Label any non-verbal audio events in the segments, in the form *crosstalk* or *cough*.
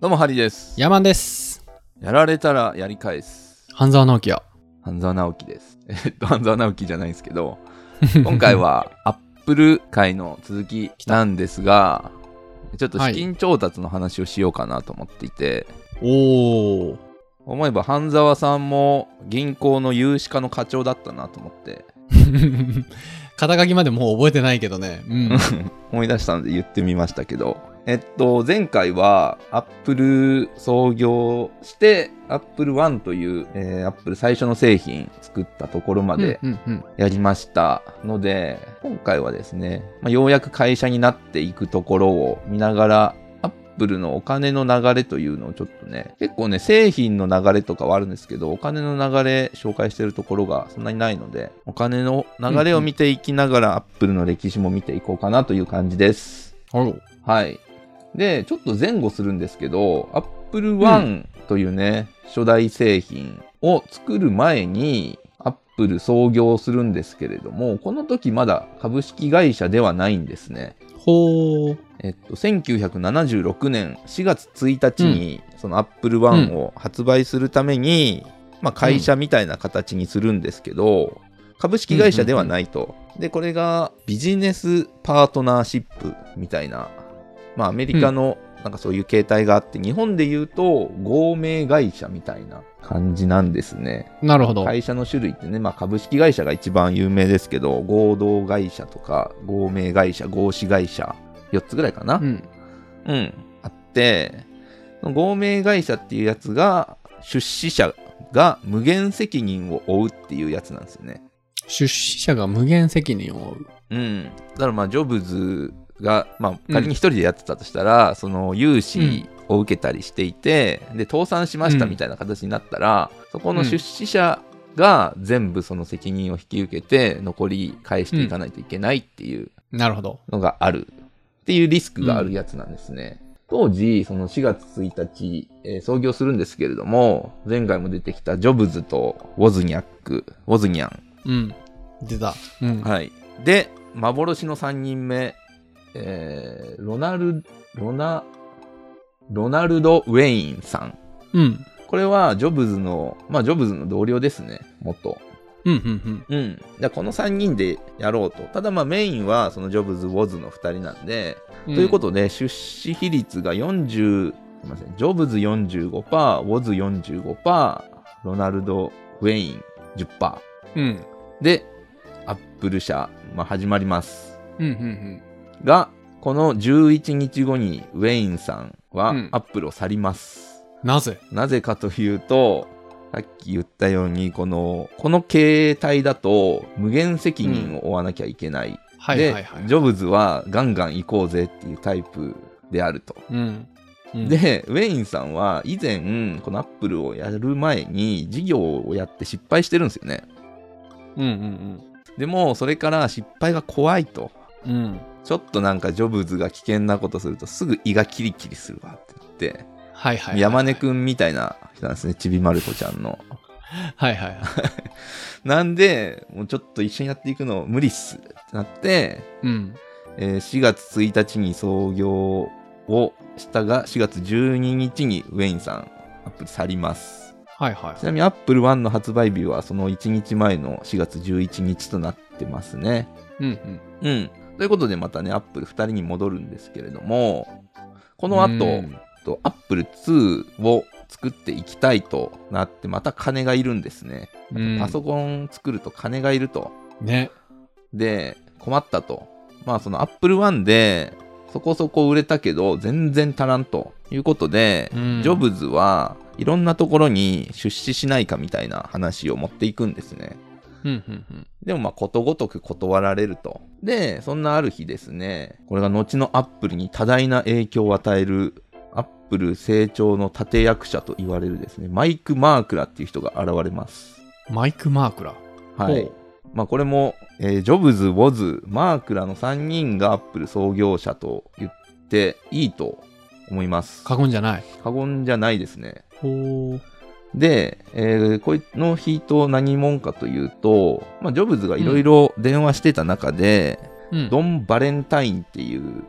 どうもハリーです。ヤマンです。やられたらやり返す。半沢直樹や。半沢直樹です。*laughs* えっと、半沢直樹じゃないんですけど、*laughs* 今回はアップル界の続きなんですが、ちょっと資金調達の話をしようかなと思っていて、おー。思えば半沢さんも銀行の融資課の課長だったなと思って、*laughs* 肩書きまでもう覚えてないけどね。うん。思い出したので言ってみましたけど、えっと、前回はアップル創業して、アップル1という、えー、アップル最初の製品作ったところまでやりましたので、今回はですね、まあ、ようやく会社になっていくところを見ながら、アップルのお金の流れというのをちょっとね、結構ね、製品の流れとかはあるんですけど、お金の流れ紹介してるところがそんなにないので、お金の流れを見ていきながら、アップルの歴史も見ていこうかなという感じです。はい。で、ちょっと前後するんですけど、Apple One というね、初代製品を作る前に、Apple 創業するんですけれども、この時まだ株式会社ではないんですね。ほー。えっと、1976年4月1日に、その Apple One を発売するために、まあ会社みたいな形にするんですけど、株式会社ではないと。で、これがビジネスパートナーシップみたいな、まあアメリカのなんかそういう形態があって、日本で言うと合名会社みたいな感じなんですね。なるほど。会社の種類ってね、まあ、株式会社が一番有名ですけど、合同会社とか、合名会社、合資会社、4つぐらいかな。うん。うん、あって、合名会社っていうやつが、出資者が無限責任を負うっていうやつなんですよね。出資者が無限責任を負う。うん。だからまあ、ジョブズが、まあ、仮に一人でやってたとしたら、その融資を受けたりしていて、で、倒産しましたみたいな形になったら、そこの出資者が全部その責任を引き受けて、残り返していかないといけないっていうなるほど。のがあるっていうリスクがあるやつなんですね。当時、その4月1日、えー創業するんですけれども、前回も出てきたジョブズとウォズニャック、ウォズニャン。うん。出た。うん。はい。で、幻の3人目、えー、ロナル、ロナ、ロナルド・ウェインさん。うん。これはジョブズの、まあジョブズの同僚ですね、元。うん、うん、うん。でこの3人でやろうと。ただまあメインはそのジョブズ、ウォズの2人なんで、うん。ということで、出資比率が40、すみません、ジョブズ45%、ウォズ45%、ロナルド・ウェイン10%。うん。で、アップル社、まあ、始まります。うん、うん、が、この11日後にウェインさんはうんアップルを去ります。うん。なぜ？なぜかというと、さっき言ったように、この、この形態だと無限責任を負わなきゃいけない。はいはいはい。で、ジョブズはガンガン行こうぜっていうタイプであると。うん。うん、で、ウェインさんは以前、このアップルをやる前に事業をやって失敗してるんですよね。うん、うん、でも、それから失敗が怖いと。うん。うん。ちょっとなんかジョブズが危険なことするとすぐ胃がキリキリするわって言って、はいはいはい。山根くんみたいな人なんですね、ちびまる子ちゃんの。はいはいはい。*laughs* なんで、もうちょっと一緒にやっていくの無理っすってなって、うん。えー4月1日に創業をしたが、4月12日にウェインさん、アップル去ります。はいはいち。なみにアップル1の発売日はその1日前の4月11日となってますね。うん、うん。うん。ということでまたね、アップル2人に戻るんですけれども、この後、アップル2を作っていきたいとなって、また金がいるんですね。うんパソコン作ると金がいると。ね。で、困ったと。まあ、そのアップル1で、そこそこ売れたけど、全然足らんということで、うんジョブズはいろんなところに出資しないかみたいな話を持っていくんですね。うん、うん、うん。でもまあことごとく断られると。で、そんなある日ですね、これが後のアップルに多大な影響を与える、アップル成長の立役者と言われるですね、マイク・マークラっていう人が現れます。マイク・マークラ？はい。まあこれも、えージョブズ、ウォズ、マークラの3人がアップル創業者と言っていいと思います。過言じゃない。過言じゃないですね。ほう。で、えーこの日と何者かというと、まあ、ジョブズがいろいろ電話してた中で、うん。ドン・バレンタインっていう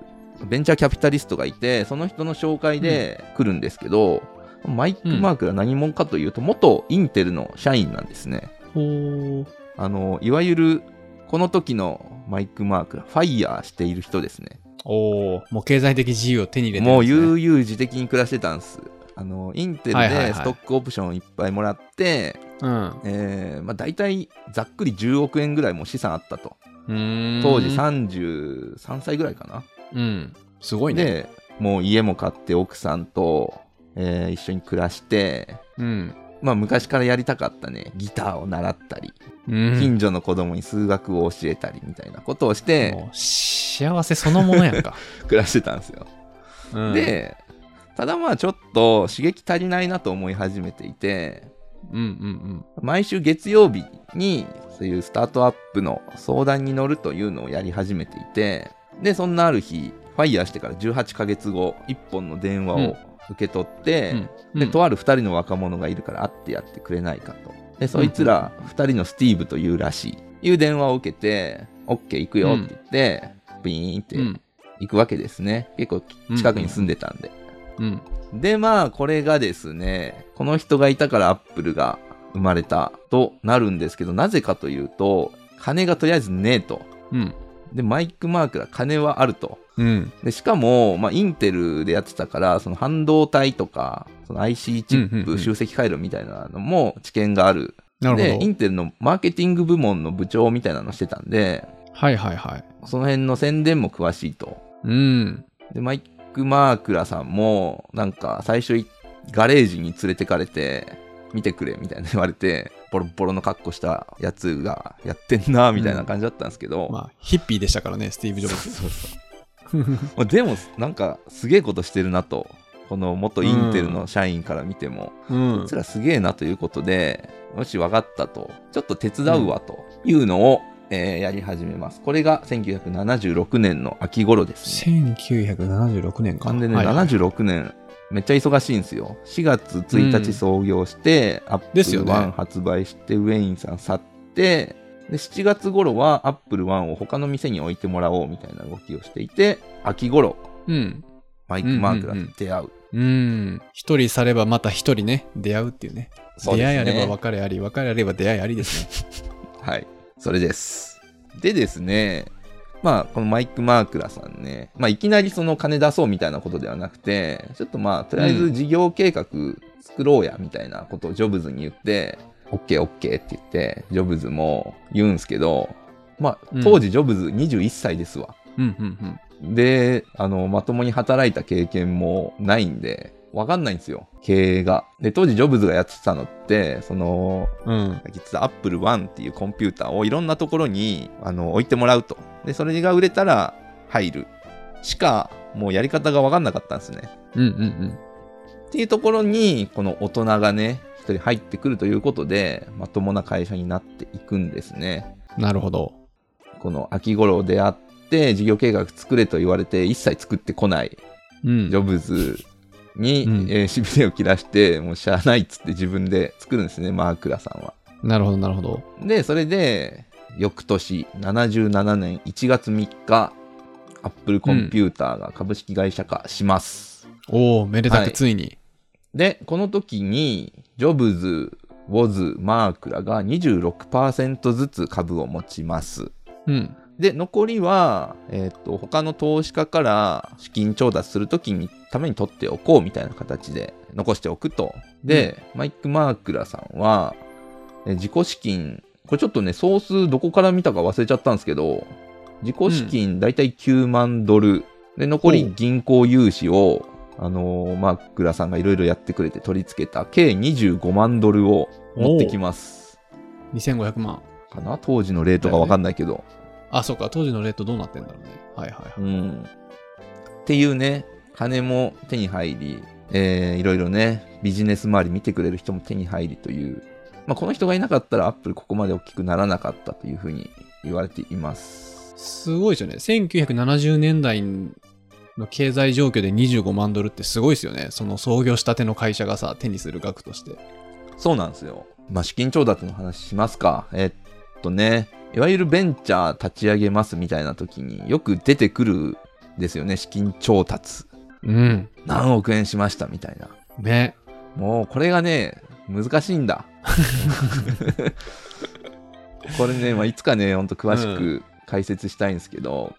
ベンチャーキャピタリストがいて、その人の紹介で来るんですけど、マイク・マークが何者かというと、元インテルの社員なんですね。ほう。あの、いわゆる、この時のマイク・マークがファイヤーしている人ですね。おお、もう経済的自由を手に入れてるもう。悠々自適に暮らしてたんです。あの、インテルでストックオプションをいっぱいもらって、大体ざっくり10億円ぐらいも資産あったと。当時33歳ぐらいかな。うん。すごいね。で、もう家も買って奥さんと、えー一緒に暮らして、うん。まあ昔からやりたかったね、ギターを習ったり、うん。近所の子供に数学を教えたりみたいなことをして幸せそのものやんか。*laughs* 暮らしてたんですよ。うん、で、ただまあちょっと刺激足りないなと思い始めていて、うんうん毎週月曜日にそういうスタートアップの相談に乗るというのをやり始めていて、で、そんなある日、ファイヤーしてから18ヶ月後、1本の電話を受け取って、うん。うん。で、とある2人の若者がいるから会ってやってくれないかと。で、そいつら2人のスティーブというらしい。いう電話を受けて、OK 行くよって言って、ビーンってうん。行くわけですね。結構近くに住んでたんで。うん。で、まあ、これがですね、この人がいたからアップルが生まれたとなるんですけど、なぜかというと、金がとりあえずねえと。うん。で、マイク・マークら金はあると。うん。で、しかも、まあ、インテルでやってたから、その半導体とか、その IC チップうんうんうん集積回路みたいなのも知見がある。なるほどで、イ。ンテルのマーケティング部門の部長みたいなのしてたんで、はいはいはい。その辺の宣伝も詳しいと。うん。で、マイク・マークラさんも、なんか、最初い、ガレージに連れてかれて、見てくれ、みたいな言われて、ボロボロの格好したやつがやってんな、みたいな感じだったんですけど、まあ、ヒッピーでしたからね、スティーブ・ジョブズ。そうそう。まあでも、なんか、すげえことしてるなと、この元インテルの社員から見ても、うん。こいつらすげえなということで、もし分かったと、ちょっと手伝うわというのを、えーやり始めます。これが1976年の秋頃ですね。1976年か。完全ね、はいはい76年、めっちゃ忙しいんですよ。4月1日創業して、アップルですよね1発売して、ウェインさん去って、で、7月頃はアップル1を他の店に置いてもらおうみたいな動きをしていて、秋頃、うん。マイク・マークが出会う。うん。一人さればまた一人ね、出会うっていうね。そうね出会いあれば別れあり、別れあれば出会いありですね。*laughs* はい。それです。でですね、まあ、このマイク・マークラさんね、まあ、いきなりその金出そうみたいなことではなくて、ちょっとまあ、とりあえず事業計画作ろうや、みたいなことをジョブズに言って、OK、OK って言って、ジョブズも言うんすけど、まあ、当時ジョブズ21歳ですわ。うんうんで、あの、まともに働いた経験もないんで、わかんないんですよ、経営が。で、当時ジョブズがやってたのって、その、うん。うん。実は Apple One っていうコンピューターをいろんなところにあの置いてもらうと。で、それが売れたら入る。しか、もうやり方が分かんなかったんですね。うんうんっていうところに、この大人がね、一人入ってくるということで、まともな会社になっていくんですね。うん。なるほど。この秋頃出会って、事業計画作れと言われて、一切作ってこないうん。ジョブズに、うんえーしびれを切らして、もうしゃあないっつって自分で作るんですね、マークラさんは。なるほどなるほど。で、それで、翌年、77年1月3日、アップルコンピューターが株式会社化します。おおめでたはいくついに。で、この時に、ジョブズ、ウォズ、マークらが26%ずつ株を持ちます。うん。で、残りは、えっ、と、他の投資家から資金調達するときに、ために取っておこうみたいな形で残しておくと。で、マイク・マークラさんは、え自己資金、これちょっとね、総数どこから見たか忘れちゃったんですけど、自己資金だいたい9万ドル。で、残り銀行融資を、あのーマークラさんがいろいろやってくれて取り付けた計25万ドルを持ってきます。2500万。かな？当時のレートがわかんないけど。あ、そうか。当時のレートどうなってんだろうね。はいはいはい。うん。っていうね、金も手に入り、えー、いろいろね、ビジネス周り見てくれる人も手に入りという、まあ、この人がいなかったらアップルここまで大きくならなかったというふうに言われています。すごいですよね。1970年代の経済状況で25万ドルってすごいですよね。その創業したての会社がさ、手にする額として。そうなんですよ。まあ、資金調達の話しますか。えっとね、いわゆるベンチャー立ち上げますみたいな時によく出てくるですよね、資金調達。うん。何億円しましたみたいな。ね。もうこれがね、難しいんだ。*laughs* これね、まあ、いつかね、ほんと詳しく解説したいんですけど、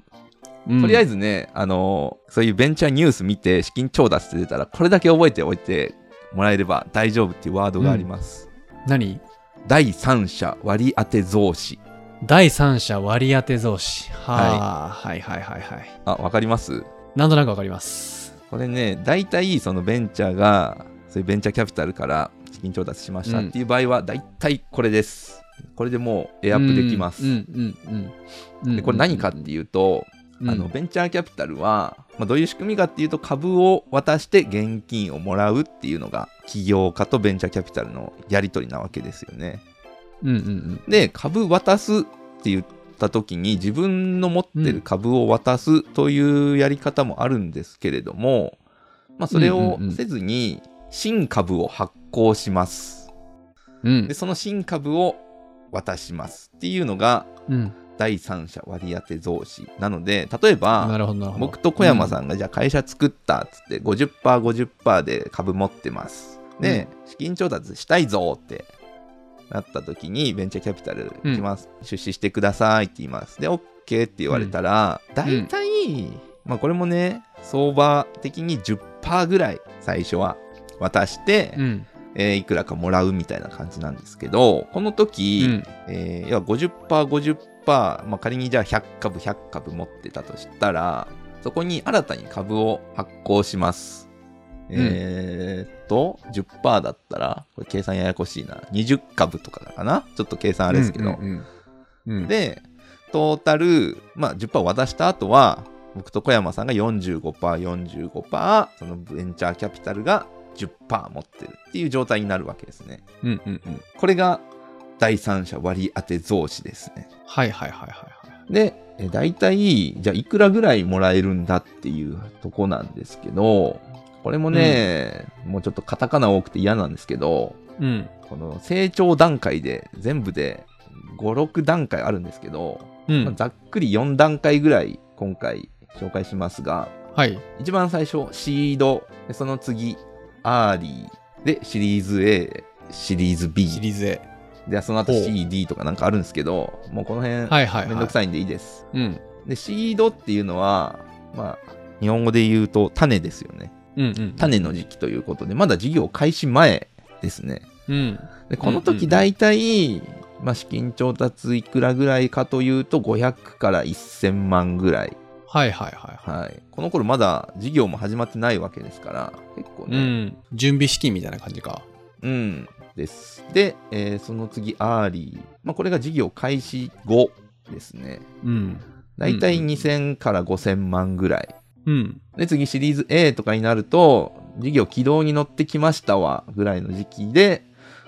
とりあえず、ずね、あのそういうベンチャーニュース見て資金調達って出たら、これだけ覚えておいてもらえれば大丈夫っていうワードがあります。何？第三者割当増資。第三者割当増資。はあ、はい、はいはいはいあ、わかります？なんとなくわかります。これね、大体そのベンチャーが、そういうベンチャーキャピタルから資金調達しましたっていう場合は、大体これです。これでもうエアップできます。うんうんうんうん。でこれ何かっていうと、うんあのベンチャーキャピタルは、まあ、どういう仕組みかっていうと株を渡して現金をもらうっていうのが起業家とベンチャーキャピタルのやり取りなわけですよね。うんうんうん。で株渡すって言った時に自分の持ってる株を渡すというやり方もあるんですけれども、まあ、それをせずに新株を発行します。うんでその新株を渡しますっていうのがうん。第三者割当増資なので例えば。僕と小山さんがじゃあ会社作ったっつって 50%50% で株持ってます。で、資金調達したいぞってなった時にベンチャーキャピタルます、出資してくださいって言います。で、OK って言われたら、大体、まあこれもね、相場的に10%ぐらい最初は渡して、うん。えーいくらかもらうみたいな感じなんですけど、この時、うんえー要は 50%50%、まあ、仮にじゃあ100株100株持ってたとしたらそこに新たに株を発行します。んえーっと10%だったらこれ計算ややこしいな20株とかだかなちょっと計算あれですけど、うんうんうん。でトータル、まあ、10%渡した後は僕と小山さんが 45%45% そのベンチャーキャピタルが10%持ってるっていう状態になるわけですね。うんうんうん。これが第三者割当増資ですね。はいはいはいはいはい。で、え大体、じゃあいくらぐらいもらえるんだっていうとこなんですけど、これもね、もうちょっとカタカナ多くて嫌なんですけど、うん。この成長段階で全部で5、6段階あるんですけど、うん。まあざっくり4段階ぐらい今回紹介しますが、はい。一番最初、シード、でその次、アーリー、で、シリーズ A、シリーズ B、シリーズ A。で、その後 CD とかなんかあるんですけど、もうこの辺、はいはいはい。めんどくさいんでいいです。うん。で、シードっていうのは、まあ、日本語で言うと種ですよね。うんうん。種の時期ということで、まだ事業開始前ですね。うん。で、このうんうん時大体、まあ、資金調達いくらぐらいかというと、500から1000万ぐらい。はいはいはいははい。この頃まだ事業も始まってないわけですから、結構い。うね、ん。準備資金みたいな感じか。うん、です。で、えーその次、アーリー。まあ、これが事業開始後ですね。うん。だいたいうん2000から5000万ぐらい。うん。で、次シリーズ A とかになると、事業軌道に乗ってきましたわ、ぐらいの時期で、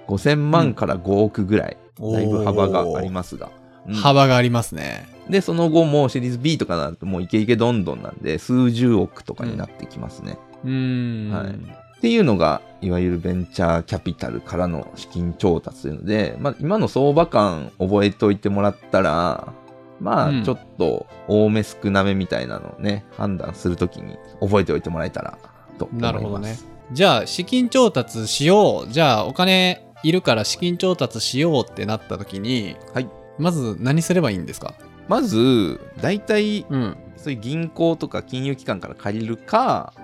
5000万から5億ぐらい。だいぶ幅がありますが。うん幅がありますね。で、その後もシリーズ B とかになるともうイケイケどんどんなんで、数十億とかになってきますね。うーん。はいっていうのが、いわゆるベンチャーキャピタルからの資金調達というので、まあ、今の相場感覚えておいてもらったら、まうんあ、ちょっと多め少なめみたいなのをね、判断するときに覚えておいてもらえたらと思います。なるほどね。じゃあ、資金調達しよう。じゃあ、お金いるから資金調達しようってなった時に、はい。まず何すればいいんですか？まず、大体、うん。そういう銀行とか金融機関から借りるか、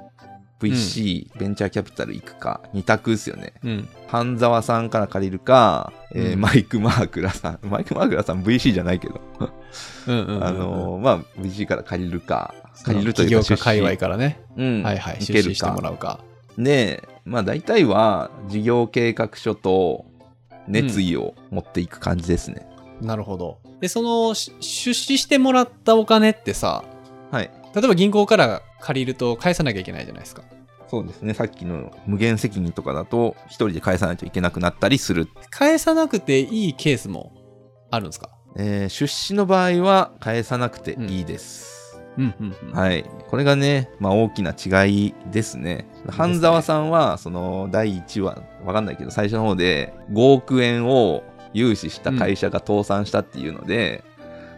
VC、ベンチャーキャピタル行くか、二択ですよね。うん。半沢さんから借りるか、えーうんマイク・マークラさん。*laughs* マイク・マークラさん VC じゃないけど、うんうんうんうん。*laughs* あのーまあ、VC から借りるか、借りるというか家界隈からね。うん、はいはい。受ける出資してもらか。うか。で、まあ、大体は事業計画書と熱意を持っていく感じですね。なるほど。で、その、し出資してもらったお金ってさ、はい。例えば銀行から借りると返さなきゃいけないじゃないですか。そうですね。さっきの無限責任とかだと、一人で返さないといけなくなったりする。返さなくていいケースもあるんですか？えー出資の場合は返さなくていいです。うんうんうん。はい。これがね、まあ大きな違いですね。半沢さんは、その第1話、わかんないけど、最初の方で5億円を融資した会社が倒産したっていうので、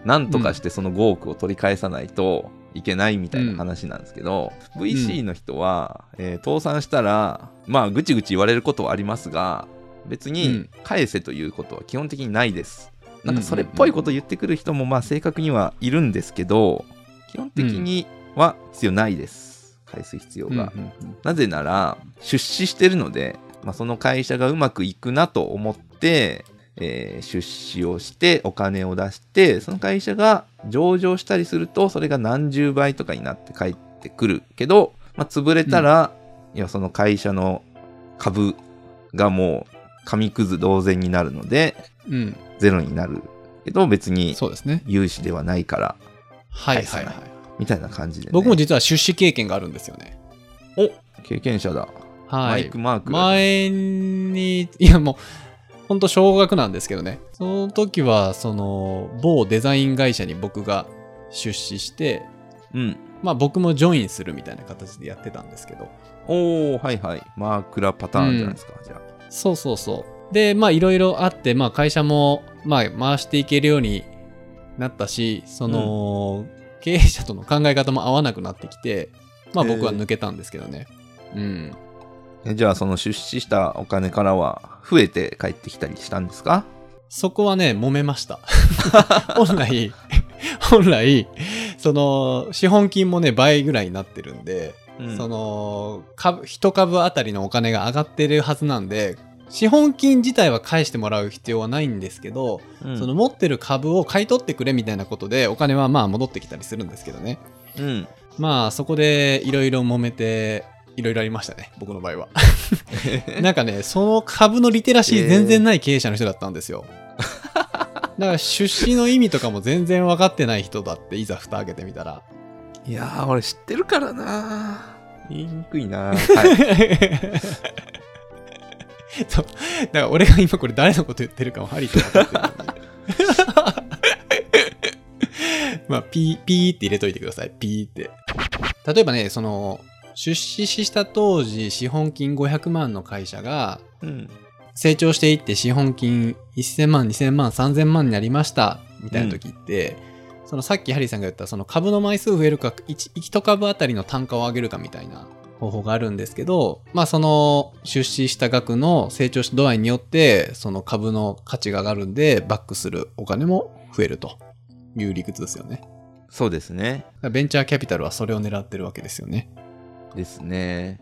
なんとかしてその5億を取り返さないと、いけないみたいな話なんですけど、VC の人は、えー倒産したらまあぐちぐち言われることはありますが別にうん。返せということは基本的にないです。なんかそれっぽいこと言ってくる人もまあ正確にはいるんですけど基本的には必要ないです。返す必要が。うんうんうん。なぜなら出資してるので、まあ、その会社がうまくいくなと思って、えー出資をしてお金を出してその会社が上場したりするとそれが何十倍とかになって帰ってくるけど、まあ、潰れたら、いやその会社の株がもう紙くず同然になるのでうん。ゼロになるけど別にそうですね。融資ではないからはいはいはい。みたいな感じで、ね、僕も実は出資経験があるんですよね。お経験者だ、はいマイク。マーク前に、いやもう、ほんと少額なんですけどね。その時は、その、某デザイン会社に僕が出資して、うんまあ僕もジョインするみたいな形でやってたんですけど。おーはいはいマークラパターンじゃないですか、じゃあそうそうそう。で、まあいろいろあって、まあ会社も、まあ回していけるようになったし、その、経営者との考え方も合わなくなってきて、まあ僕は抜けたんですけどね。うん。えじゃあその出資したお金からは増えて帰ってきたりしたんですか？そこはね、揉めました。*laughs* 本来、*laughs* 本来、その、資本金もね、倍ぐらいになってるんで、うんその、株、一株あたりのお金が上がってるはずなんで、資本金自体は返してもらう必要はないんですけど、うんその持ってる株を買い取ってくれみたいなことでお金はまあ戻ってきたりするんですけどね。うんまあそこでいろいろ揉めて、いろいろありましたね、僕の場合は。*laughs* なんかね、その株のリテラシー全然ない経営者の人だったんですよ。*laughs* だから出資の意味とかも全然分かってない人だって、いざ蓋開けてみたら。いやー俺知ってるからな言いにくいな *laughs* はいそう。だから俺が今これ誰のこと言ってるかもハリーと分かってるのに。まあ、ピー、ピーって入れといてください。ピーって。例えばね、その、出資した当時、資本金500万の会社が、うん成長していって資本金1000万、2000万、3000万になりました、みたいな時って、そのさっきハリーさんが言ったその株の枚数増えるか、1, 1株あたりの単価を上げるかみたいな方法があるんですけど、まあその出資した額の成長度合いによって、その株の価値が上がるんで、バックするお金も増えるという理屈ですよね。そうですねらベンチャーキャピタルはそれを狙ってるわけですよね。ですね。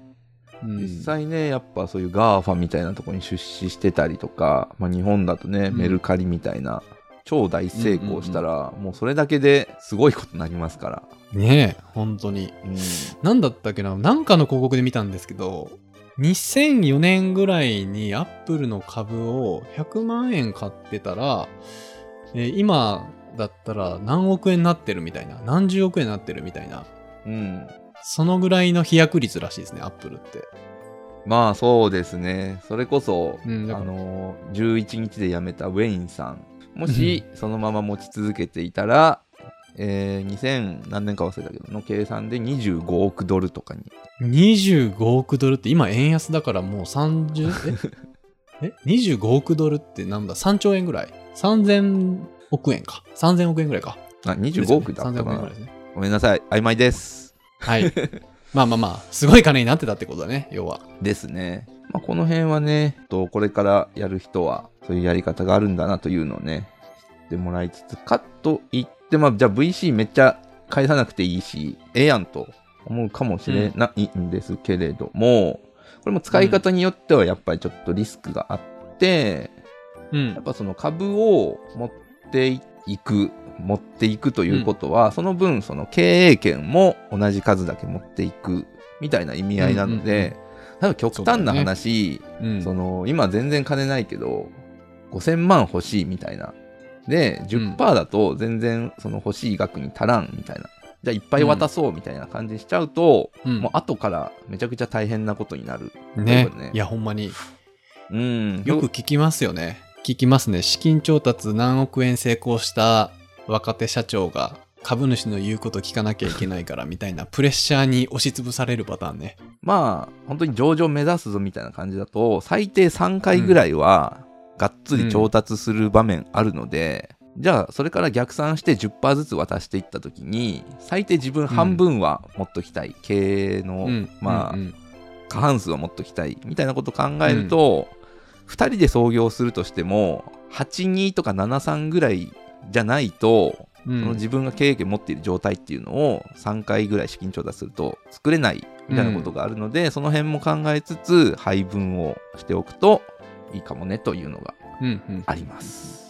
うん。実際ねやっぱそういう GAFA みたいなところに出資してたりとか、まあ、日本だとね、うん。メルカリみたいな超大成功したら、もうそれだけですごいことになりますから、ねえ、本当に。うん。なんだったっけな？なんかの広告で見たんですけど、2004年ぐらいにアップルの株を100万円買ってたら、えー今だったら何億円になってるみたいな、何十億円になってるみたいな、うんそのぐらいの飛躍率らしいですね、アップルって。まあそうですね。それこそ、うんあの、11日で辞めたウェインさん。もし、そのまま持ち続けていたら、えー、2000何年か忘れたけど、の計算で25億ドルとかに。25億ドルって今円安だからもう30、え？*laughs* え ?25 億ドルってなんだ ?3 兆円ぐらい ?3000 億円か。3000億円ぐらいか。あ、25億だった3000億かな。ごめんなさい。曖昧です。はい。まあまあまあ、すごい金になってたってことだね、要は。ですね。まあ、この辺はね、とこれからやる人は、そういうやり方があるんだなというのをね、知ってもらいつつ、かといって、まあ、じゃあ VC めっちゃ返さなくていいし、ええやんと思うかもしれないんですけれども、これも使い方によってはやっぱりちょっとリスクがあって、うんやっ。ぱその株を持っていく、持っていくということは、その分その経営権も同じ数だけ持っていくみたいな意味合いなので、多分極端な話、うん。その今全然金ないけど5000万欲しいみたいな。で10%だと全然その欲しい額に足らんみたいな。じゃあいっぱい渡そうみたいな感じにしちゃうと、うん。もう後からめちゃくちゃ大変なことになる。ね。ね。いや、ほんまに。うん。よく聞きますよね。聞きますね。資金調達何億円成功した若手社長が株主の言うこと聞かなきゃいけないからみたいなプレッシャーに押しつぶされるパターンね。まあ本当に上場目指すぞみたいな感じだと最低3回ぐらいはがっつり調達する場面あるので、じゃあそれから逆算して10%ずつ渡していった時に最低自分半分は持っときたい、経営の、うんまあ、うん。うん過半数は持っときたいみたいなことを考えると、2人で創業するとしても82とか73ぐらいじゃないと、うんその自分が経営権持っている状態っていうのを3回ぐらい資金調達すると作れないみたいなことがあるので、その辺も考えつつ配分をしておくといいかもねというのがうんうんあります。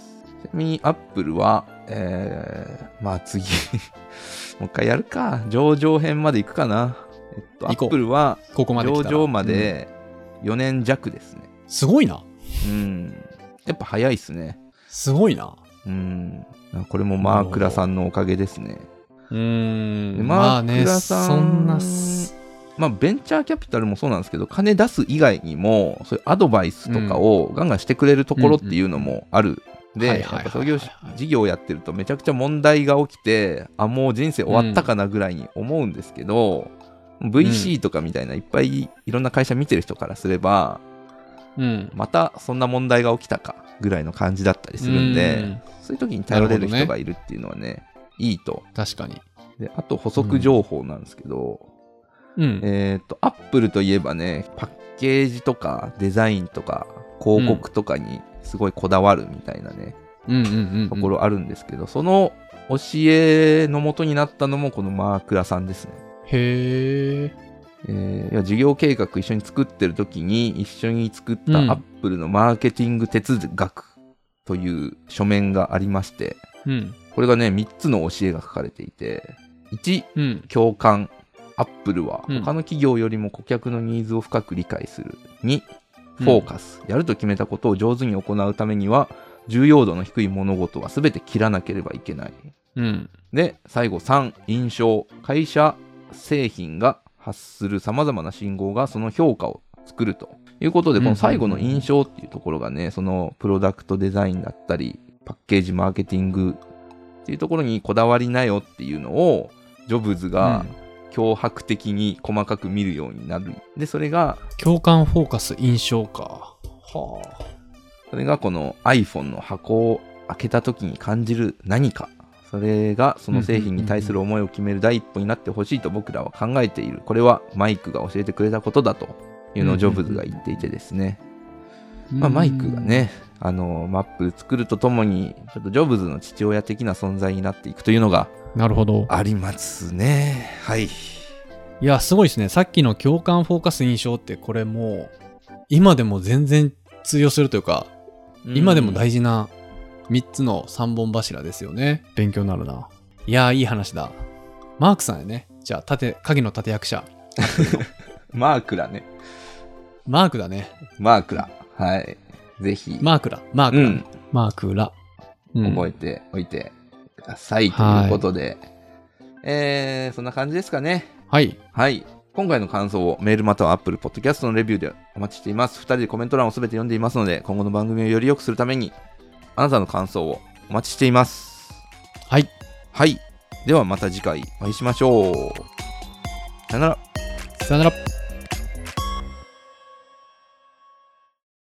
ちなみにアップルは、えー、まあ次 *laughs* もう一回やるか上場編まで行くかな。えっと、アップルはここまで来たら上場まで4年弱ですね。すごいなうん。やっぱ早いっすね。すごいなうん。これもマークラさんのおかげですね。うんまあねマークラさんそんなすまあ、ベンチャーキャピタルもそうなんですけど、金出す以外にも、そういうアドバイスとかをガンガンしてくれるところっていうのもある。で、創業し事業をやってるとめちゃくちゃ問題が起きて、あ、もう人生終わったかなぐらいに思うんですけど、VC とかみたいないっぱいいろんな会社見てる人からすれば、うんまたそんな問題が起きたかぐらいの感じだったりするんで、うん。そういう時に頼れる人がいるっていうのはね、いいと。確かに。で、あと補足情報なんですけど、うん。えっ、と、アップルといえばね、パッケージとかデザインとか広告とかにすごいこだわるみたいなね、うん。うんうんうんところあるんですけど、その教えの元になったのもこのマークラさんですね。へええー事業計画一緒に作ってる時に一緒に作ったうんアップルのマーケティング哲学という書面がありまして、うんこれがね、3つの教えが書かれていて、1、うん共感。アップルはうん他の企業よりも顧客のニーズを深く理解する。2、フォーカス。やると決めたことを上手に行うためには、重要度の低い物事は全て切らなければいけない。うんで、最後3、印象。会社、製品が発する様々な信号がその評価を作るということで、この最後の印象っていうところがね、そのプロダクトデザインだったり、パッケージマーケティングっていうところにこだわりなよっていうのを、ジョブズが脅迫的に細かく見るようになる。で、それが、共感フォーカス印象かはあそれがこの iPhone の箱を開けた時に感じる何か。それがその製品に対する思いを決める第一歩になってほしいと僕らは考えている。これはマイクが教えてくれたことだというのをジョブズが言っていてですね。まあマイクがね、あの、マップ作るとともに、ちょっとジョブズの父親的な存在になっていくというのがなるほどありますね。はい。いやすごいですねさっきの共感フォーカス印象ってこれもう今でも全然通用するというか今でも大事な3つの3本柱ですよね。勉強になるな。いやー、いい話だ。マークさんやね。じゃあ、盾、影の立役者。*laughs* マークラね。マークだね。マークラ。はい。ぜひ、マークラ。マークラ。うん、マークラ。うん覚えておいてください。ということで、えー、そんな感じですかね。はい。はい。今回の感想をメールまたは Apple Podcast のレビューでお待ちしています。二人でコメント欄をすべて読んでいますので、今後の番組をより良くするために、あなたの感想をお待ちしています。はい。はい。ではまた次回お会いしましょう。さよなら。さよなら。